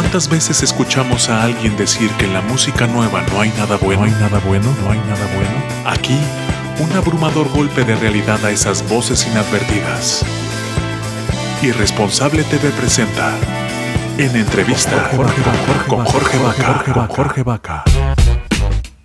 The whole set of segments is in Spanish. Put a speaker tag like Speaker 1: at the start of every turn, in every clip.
Speaker 1: ¿Cuántas veces escuchamos a alguien decir que en la música nueva no hay nada bueno, no hay nada bueno, no hay nada bueno? Aquí, un abrumador golpe de realidad a esas voces inadvertidas. Irresponsable TV presenta en entrevista con Jorge Vaca. Jorge Vaca.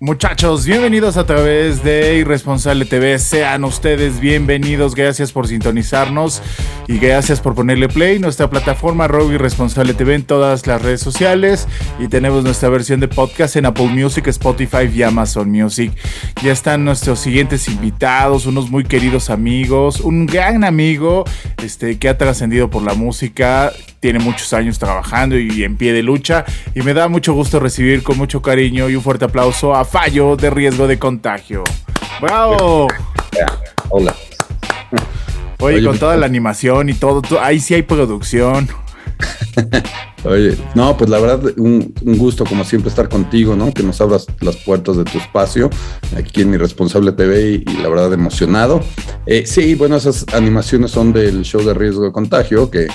Speaker 2: Muchachos, bienvenidos a través de Irresponsable TV. Sean ustedes bienvenidos. Gracias por sintonizarnos y gracias por ponerle play. Nuestra plataforma Rogue Irresponsable TV en todas las redes sociales y tenemos nuestra versión de podcast en Apple Music, Spotify y Amazon Music. Ya están nuestros siguientes invitados, unos muy queridos amigos, un gran amigo este, que ha trascendido por la música, tiene muchos años trabajando y en pie de lucha y me da mucho gusto recibir con mucho cariño y un fuerte aplauso a Fallo de Riesgo de Contagio. ¡Bravo!
Speaker 3: Hola.
Speaker 2: Oye, con toda la animación y todo, ahí sí hay producción.
Speaker 3: Oye, no, pues la verdad, un, gusto como siempre estar contigo, ¿no? Que nos abras las puertas de tu espacio aquí en mi responsable TV y, la verdad emocionado. Eh, sí, bueno, esas animaciones son del show de riesgo de contagio que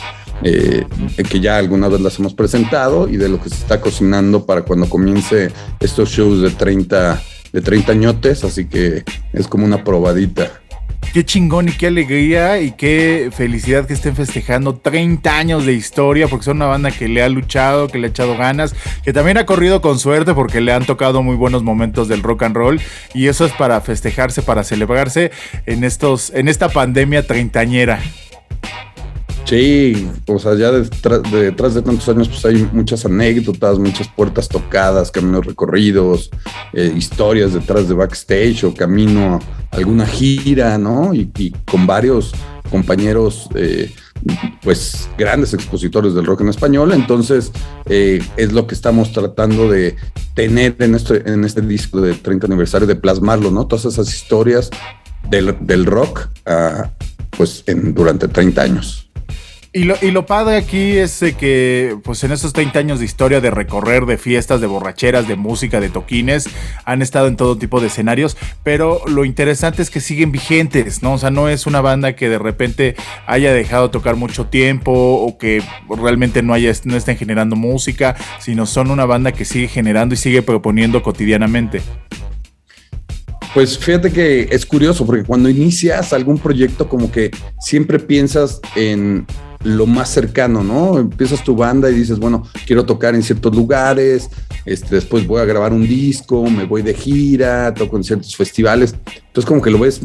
Speaker 3: eh, que ya alguna vez las hemos presentado y de lo que se está cocinando para cuando comience estos shows de 30, de 30 añotes, así que es como una probadita.
Speaker 2: Qué chingón y qué alegría y qué felicidad que estén festejando 30 años de historia, porque son una banda que le ha luchado, que le ha echado ganas, que también ha corrido con suerte porque le han tocado muy buenos momentos del rock and roll y eso es para festejarse, para celebrarse en estos en esta pandemia treintañera.
Speaker 3: Sí, o sea, ya detrás de, tantos años, pues hay muchas anécdotas, muchas puertas tocadas, caminos recorridos, eh, historias detrás de backstage o camino a alguna gira, ¿no? Y, con varios compañeros, eh, pues grandes expositores del rock en español. Entonces, eh, es lo que estamos tratando de tener en este, en este disco de 30 aniversario, de plasmarlo, ¿no? Todas esas historias del, rock, ah, pues durante 30 años.
Speaker 2: Y lo, y lo padre aquí es que, pues en esos 30 años de historia de recorrer, de fiestas, de borracheras, de música, de toquines, han estado en todo tipo de escenarios, pero lo interesante es que siguen vigentes, ¿no? O sea, no es una banda que de repente haya dejado tocar mucho tiempo o que realmente no, haya, no estén generando música, sino son una banda que sigue generando y sigue proponiendo cotidianamente.
Speaker 3: Pues fíjate que es curioso porque cuando inicias algún proyecto como que siempre piensas en lo más cercano, ¿no? Empiezas tu banda y dices, bueno, quiero tocar en ciertos lugares, este, después voy a grabar un disco, me voy de gira, toco en ciertos festivales. Entonces como que lo ves,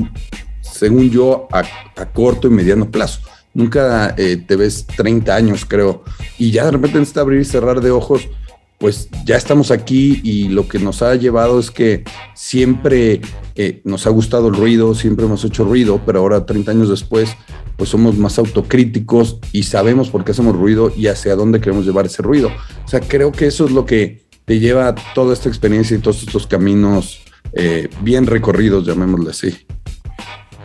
Speaker 3: según yo, a, corto y mediano plazo. Nunca eh, te ves 30 años, creo. Y ya de repente en abrir y cerrar de ojos, pues ya estamos aquí y lo que nos ha llevado es que siempre eh, nos ha gustado el ruido, siempre hemos hecho ruido, pero ahora 30 años después pues somos más autocríticos y sabemos por qué hacemos ruido y hacia dónde queremos llevar ese ruido. O sea, creo que eso es lo que te lleva toda esta experiencia y todos estos caminos eh, bien recorridos, llamémosle así.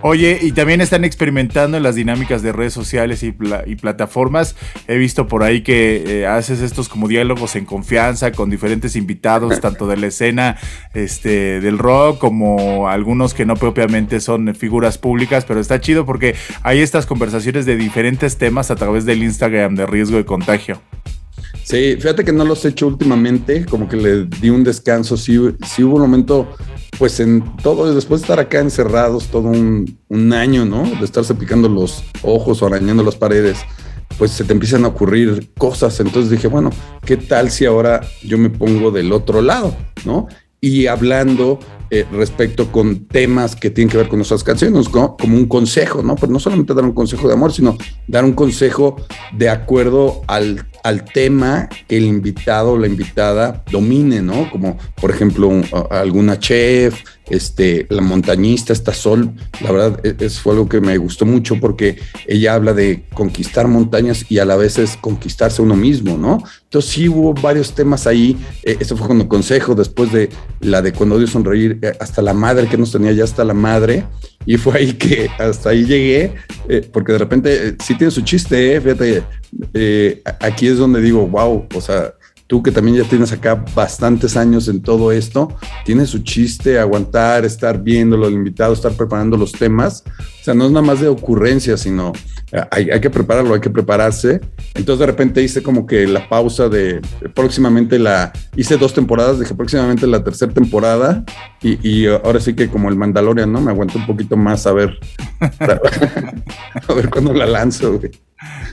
Speaker 2: Oye, y también están experimentando en las dinámicas de redes sociales y, plataformas. He visto por ahí que eh, haces estos como diálogos en confianza con diferentes invitados, tanto de la escena este, del rock como algunos que no propiamente son figuras públicas, pero está chido porque hay estas conversaciones de diferentes temas a través del Instagram de riesgo de contagio.
Speaker 3: Sí, fíjate que no los he hecho últimamente, como que le di un descanso, sí, sí hubo un momento pues en todo, después de estar acá encerrados todo un, año, ¿no? De estarse picando los ojos o arañando las paredes, pues se te empiezan a ocurrir cosas. Entonces dije, bueno, ¿qué tal si ahora yo me pongo del otro lado, ¿no? Y hablando eh, respecto con temas que tienen que ver con nuestras canciones, como un consejo, ¿no? Pero no solamente dar un consejo de amor, sino dar un consejo de acuerdo al, al tema que el invitado o la invitada domine, ¿no? Como por ejemplo alguna chef, este, la montañista, esta Sol, la verdad e, es, fue algo que me gustó mucho porque ella habla de conquistar montañas y a la vez es conquistarse uno mismo, ¿no? Entonces sí hubo varios temas ahí, eh, eso fue cuando consejo, después de la de cuando odio sonreír, eh, hasta la madre que nos tenía ya hasta la madre, y fue ahí que hasta ahí llegué, eh, porque de repente sí tiene su chiste, fíjate, aquí es donde digo, wow, o sea, tú que también ya tienes acá bastantes años en todo esto, tiene su chiste aguantar, estar viendo los invitados, estar preparando los temas. O sea, no es nada más de ocurrencia, sino eh, hay, que prepararlo, hay que prepararse. Entonces de repente hice como que la pausa de próximamente la, hice dos temporadas, dije próximamente la tercera temporada y, y ahora sí que como el Mandalorian, ¿no? Me aguanto un poquito más a ver, a ver cuándo la lanzo. Güey.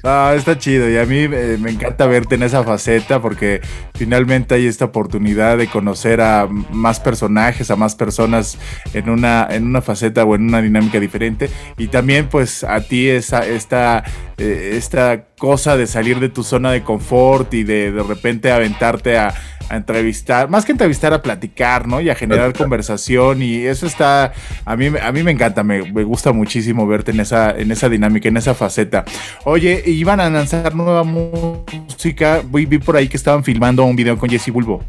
Speaker 2: Ah, está chido y a mí eh, me encanta verte en esa faceta porque finalmente hay esta oportunidad de conocer a más personajes, a más personas en una, en una faceta o en una dinámica diferente. Y también pues a ti esa, esta, eh, esta cosa de salir de tu zona de confort y de de repente aventarte a a entrevistar, más que entrevistar, a platicar, ¿no? Y a generar conversación y eso está, a mí, a mí me encanta, me, gusta muchísimo verte en esa, en esa dinámica, en esa faceta. Oye, iban a lanzar nueva música, vi, vi por ahí que estaban filmando un video con Jesse Bulbo.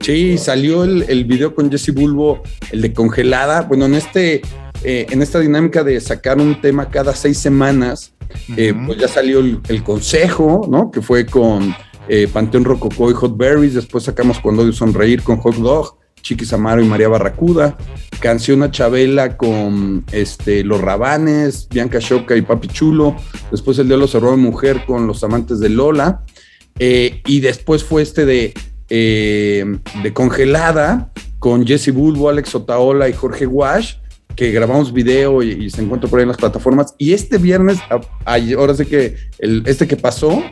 Speaker 3: Sí, salió el, el video con Jesse Bulbo, el de congelada. Bueno, en este, eh, en esta dinámica de sacar un tema cada seis semanas, eh, pues ya salió el, el, consejo, ¿no? Que fue con eh, Panteón Rococó y Hot Berries, después sacamos Cuando odio sonreír con Hot Dog, Chiquis Amaro y María Barracuda, Canción a Chabela con este, Los Rabanes, Bianca Choca y Papi Chulo, después el de los cerró de mujer con Los Amantes de Lola, eh, y después fue este de, eh, de Congelada con Jesse Bulbo, Alex Otaola y Jorge Wash, que grabamos video y, se encuentra por ahí en las plataformas. Y este viernes, ahora sé que el, este que pasó,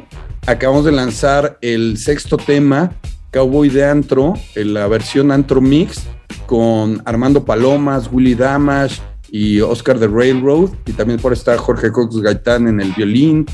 Speaker 3: acabamos de lanzar el sexto tema, Cowboy de Antro, en la versión Antro Mix, con Armando Palomas, Willy Damash y Oscar de Railroad, y también por estar Jorge Cox Gaitán en el violín,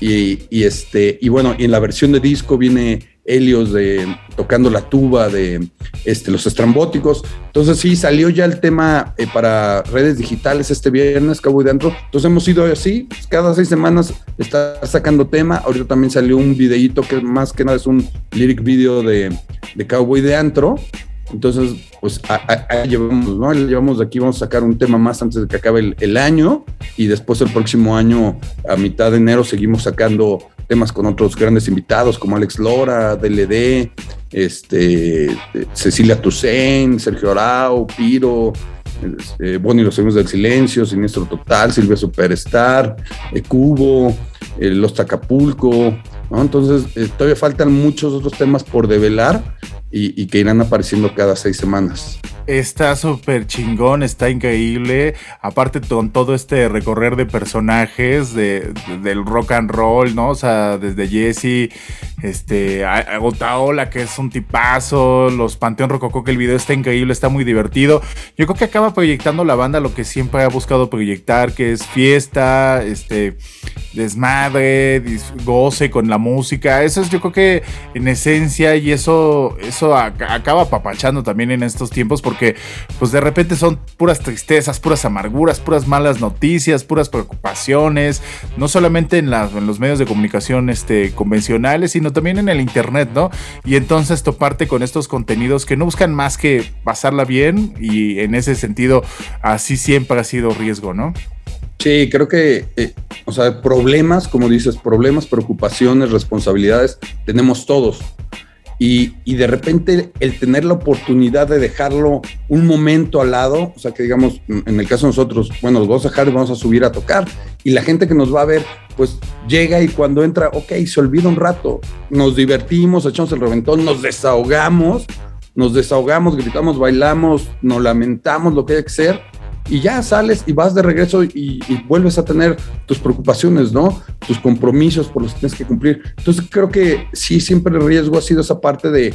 Speaker 3: y, y, este, y bueno, y en la versión de disco viene Helios de, tocando la tuba de este, los estrambóticos. Entonces sí, salió ya el tema eh, para redes digitales este viernes, Cowboy de Antro. Entonces hemos ido así, pues, cada seis semanas está sacando tema. Ahorita también salió un videíto que más que nada es un lyric video de, de Cowboy de Antro. Entonces, pues ahí llevamos, ¿no? Llevamos de aquí, vamos a sacar un tema más antes de que acabe el, el, año y después el próximo año, a mitad de enero, seguimos sacando temas con otros grandes invitados como Alex Lora, DLD, este, Cecilia Toussaint, Sergio Arau, Piro, eh, Bonnie los Amigos del Silencio, Siniestro Total, Silvia Superstar, eh, Cubo, eh, Los Tacapulco, ¿no? Entonces, eh, todavía faltan muchos otros temas por develar y, y que irán apareciendo cada seis semanas.
Speaker 2: Está súper chingón, está increíble. Aparte con todo este recorrer de personajes de, de, del rock and roll, ¿no? O sea, desde Jesse, este, Agotaola, que es un tipazo, los Panteón Rococó, que el video está increíble, está muy divertido. Yo creo que acaba proyectando la banda lo que siempre ha buscado proyectar, que es fiesta, este, desmadre, goce con la música. Eso es yo creo que en esencia y eso, eso acaba apapachando también en estos tiempos porque pues de repente son puras tristezas, puras amarguras, puras malas noticias, puras preocupaciones, no solamente en, en los medios de comunicación este, convencionales, sino también en el internet, ¿no? Y entonces toparte con estos contenidos que no buscan más que pasarla bien y en ese sentido así siempre ha sido riesgo, ¿no?
Speaker 3: Sí, creo que, eh, o sea, problemas, como dices, problemas, preocupaciones, responsabilidades, tenemos todos. Y, y, de repente el tener la oportunidad de dejarlo un momento al lado, o sea que digamos, en el caso de nosotros, bueno, los vamos a dejar y vamos a subir a tocar, y la gente que nos va a ver, pues llega y cuando entra, ok, se olvida un rato, nos divertimos, echamos el reventón, nos desahogamos, nos desahogamos, gritamos, bailamos, nos lamentamos lo que hay que ser, y ya sales y vas de regreso y, vuelves a tener tus preocupaciones, ¿no? Tus compromisos por los que tienes que cumplir. Entonces creo que sí, siempre el riesgo ha sido esa parte de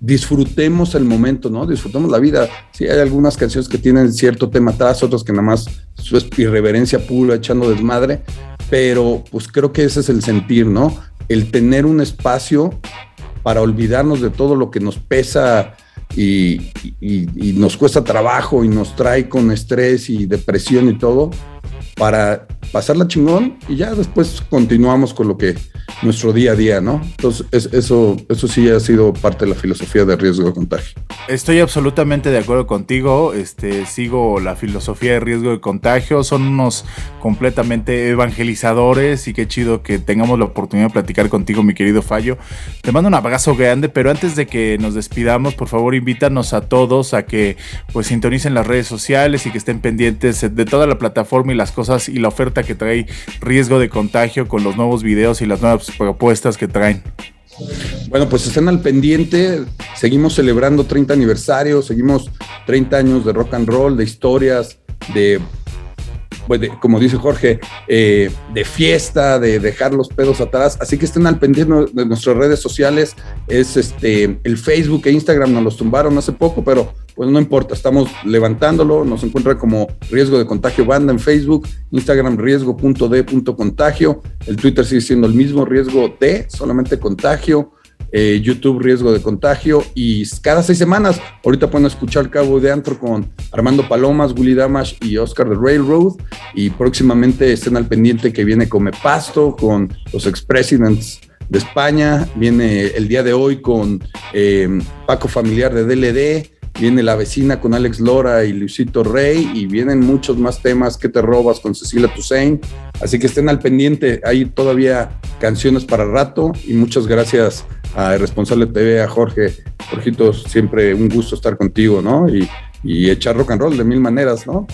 Speaker 3: disfrutemos el momento, ¿no? Disfrutemos la vida. Sí, hay algunas canciones que tienen cierto tema atrás, otras que nada más su irreverencia pura, echando desmadre, pero pues creo que ese es el sentir, ¿no? El tener un espacio para olvidarnos de todo lo que nos pesa y, y, nos cuesta trabajo y nos trae con estrés y depresión y todo para pasarla chingón y ya después continuamos con lo que nuestro día a día, ¿no? Entonces, eso, eso sí ha sido parte de la filosofía de riesgo de contagio.
Speaker 2: Estoy absolutamente de acuerdo contigo. Este, sigo la filosofía de riesgo de contagio. Son unos completamente evangelizadores y qué chido que tengamos la oportunidad de platicar contigo, mi querido Fallo. Te mando un abrazo grande, pero antes de que nos despidamos, por favor, invítanos a todos a que pues sintonicen las redes sociales y que estén pendientes de toda la plataforma y las cosas y la oferta que trae riesgo de contagio con los nuevos videos y las nuevas propuestas que traen.
Speaker 3: Bueno, pues estén al pendiente. Seguimos celebrando 30 aniversarios, seguimos 30 años de rock and roll, de historias, de pues, como dice Jorge, eh, de fiesta, de dejar los pedos atrás. Así que estén al pendiente de nuestras redes sociales. Es este el Facebook e Instagram nos los tumbaron hace poco, pero pues no importa, estamos levantándolo. Nos encuentra como riesgo de contagio banda en Facebook, Instagram riesgo.d.contagio, el Twitter sigue siendo el mismo riesgo de solamente contagio. Eh, YouTube Riesgo de Contagio y cada seis semanas, ahorita pueden escuchar Cabo de Antro con Armando Palomas, Willy Damash y Oscar de Railroad. Y próximamente estén al pendiente que viene Come Pasto con los expresidents de España, viene el día de hoy con eh, Paco Familiar de DLD, viene La Vecina con Alex Lora y Luisito Rey y vienen muchos más temas que te robas con Cecilia Toussaint. Así que estén al pendiente, hay todavía canciones para rato y muchas gracias a Responsable TV, a Jorge. Jorgito, siempre un gusto estar contigo, ¿no? Y, y echar rock and roll de mil maneras, ¿no?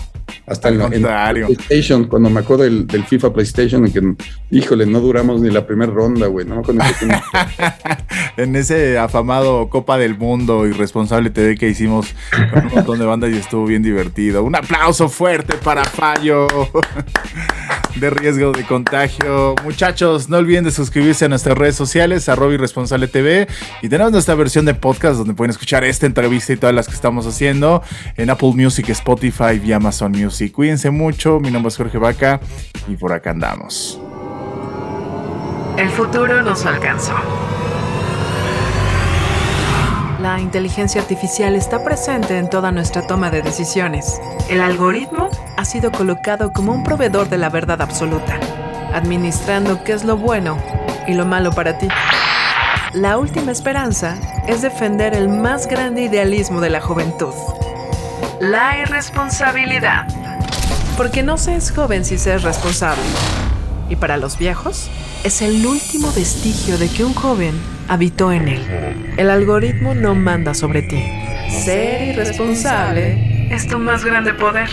Speaker 3: Hasta en, en, PlayStation, cuando me acuerdo del, FIFA PlayStation, en que, híjole, no duramos ni la primera ronda, güey, ¿no?
Speaker 2: en ese afamado Copa del Mundo y Responsable TV que hicimos con un montón de bandas y estuvo bien divertido. Un aplauso fuerte para Fallo de riesgo de contagio. Muchachos, no olviden de suscribirse a nuestras redes sociales, arroba Responsable TV. Y tenemos nuestra versión de podcast donde pueden escuchar esta entrevista y todas las que estamos haciendo en Apple Music, Spotify y Amazon Music. Cuídense mucho, mi nombre es Jorge Vaca y por acá andamos.
Speaker 4: El futuro nos alcanzó. La inteligencia artificial está presente en toda nuestra toma de decisiones. El algoritmo ha sido colocado como un proveedor de la verdad absoluta, administrando qué es lo bueno y lo malo para ti. La última esperanza es defender el más grande idealismo de la juventud. La irresponsabilidad. Porque no se es joven si se es responsable. Y para los viejos, es el último vestigio de que un joven habitó en él. El algoritmo no manda sobre ti. Ser irresponsable es tu más grande poder,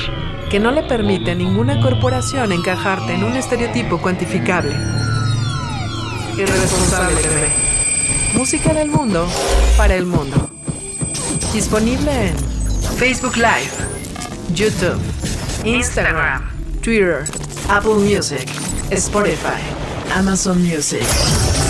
Speaker 4: que no le permite a ninguna corporación encajarte en un estereotipo cuantificable. Irresponsable. Música del mundo para el mundo. Disponible en Facebook Live, YouTube, Instagram, Twitter, Apple Music, Spotify, Amazon Music.